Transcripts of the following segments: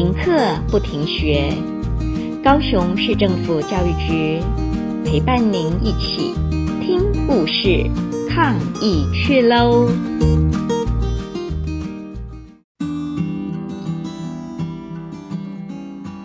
停课不停学，高雄市政府教育局陪伴您一起听故事、抗疫去喽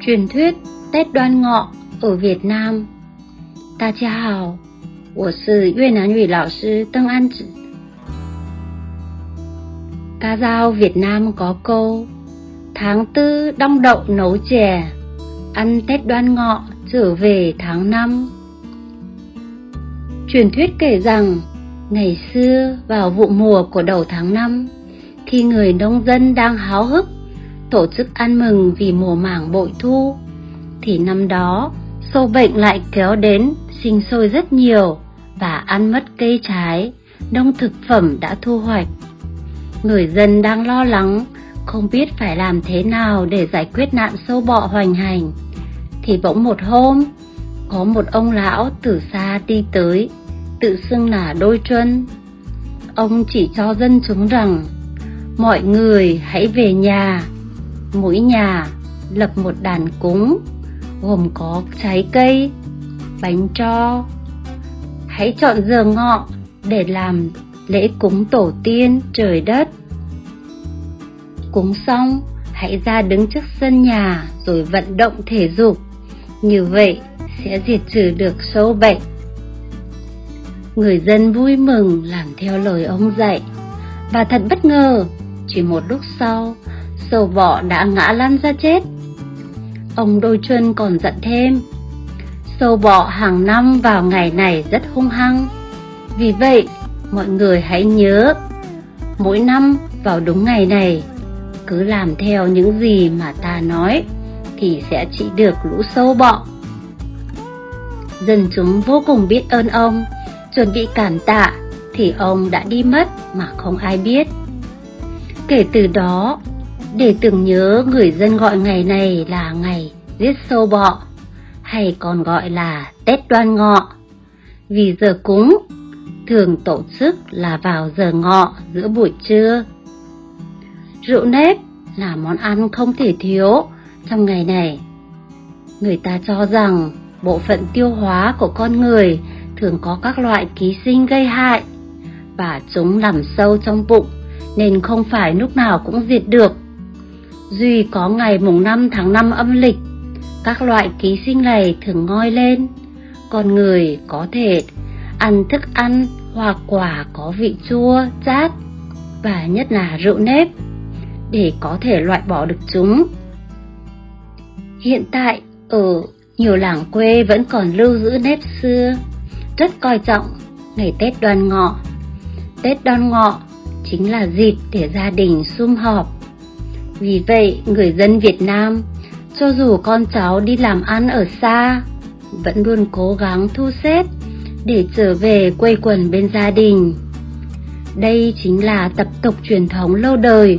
！truyền thuyết Tết Đoan Ngọ ở Việt Nam. 大家好，我是越南语老师邓安子。Ca dao Việt Nam có câu Tháng tư đong đậu nấu chè Ăn Tết đoan ngọ trở về tháng năm. Truyền thuyết kể rằng Ngày xưa vào vụ mùa của đầu tháng năm Khi người nông dân đang háo hức Tổ chức ăn mừng vì mùa màng bội thu Thì năm đó sâu bệnh lại kéo đến sinh sôi rất nhiều Và ăn mất cây trái Nông thực phẩm đã thu hoạch. Người dân đang lo lắng, không biết phải làm thế nào để giải quyết nạn sâu bọ hoành hành. Thì bỗng một hôm, có một ông lão từ xa đi tới, tự xưng là đôi chân. Ông chỉ cho dân chúng rằng, mọi người hãy về nhà, mỗi nhà lập một đàn cúng, gồm có trái cây, bánh cho. Hãy chọn giờ ngọ để làm lễ cúng tổ tiên trời đất. Cúng xong, hãy ra đứng trước sân nhà rồi vận động thể dục. Như vậy sẽ diệt trừ được sâu bệnh. Người dân vui mừng làm theo lời ông dạy. Và thật bất ngờ, chỉ một lúc sau, sâu bọ đã ngã lăn ra chết. Ông đôi chân còn giận thêm. Sâu bọ hàng năm vào ngày này rất hung hăng. Vì vậy, mọi người hãy nhớ mỗi năm vào đúng ngày này cứ làm theo những gì mà ta nói, thì sẽ trị được lũ sâu bọ. Dân chúng vô cùng biết ơn ông, chuẩn bị cảm tạ thì ông đã đi mất mà không ai biết. Kể từ đó, để tưởng nhớ người dân gọi ngày này là ngày giết sâu bọ, hay còn gọi là tết đoan ngọ. Vì giờ cúng, thường tổ chức là vào giờ ngọ giữa buổi trưa. Rượu nếp là món ăn không thể thiếu trong ngày này. Người ta cho rằng bộ phận tiêu hóa của con người thường có các loại ký sinh gây hại và chúng nằm sâu trong bụng nên không phải lúc nào cũng diệt được. Duy có ngày mùng 5 tháng 5 âm lịch, các loại ký sinh này thường ngoi lên. Con người có thể ăn thức ăn hoa quả có vị chua, chát và nhất là rượu nếp để có thể loại bỏ được chúng. Hiện tại ở nhiều làng quê vẫn còn lưu giữ nếp xưa, rất coi trọng ngày Tết đoan ngọ. Tết đoan ngọ chính là dịp để gia đình sum họp. Vì vậy, người dân Việt Nam, cho dù con cháu đi làm ăn ở xa, vẫn luôn cố gắng thu xếp để trở về quây quần bên gia đình. Đây chính là tập tục truyền thống lâu đời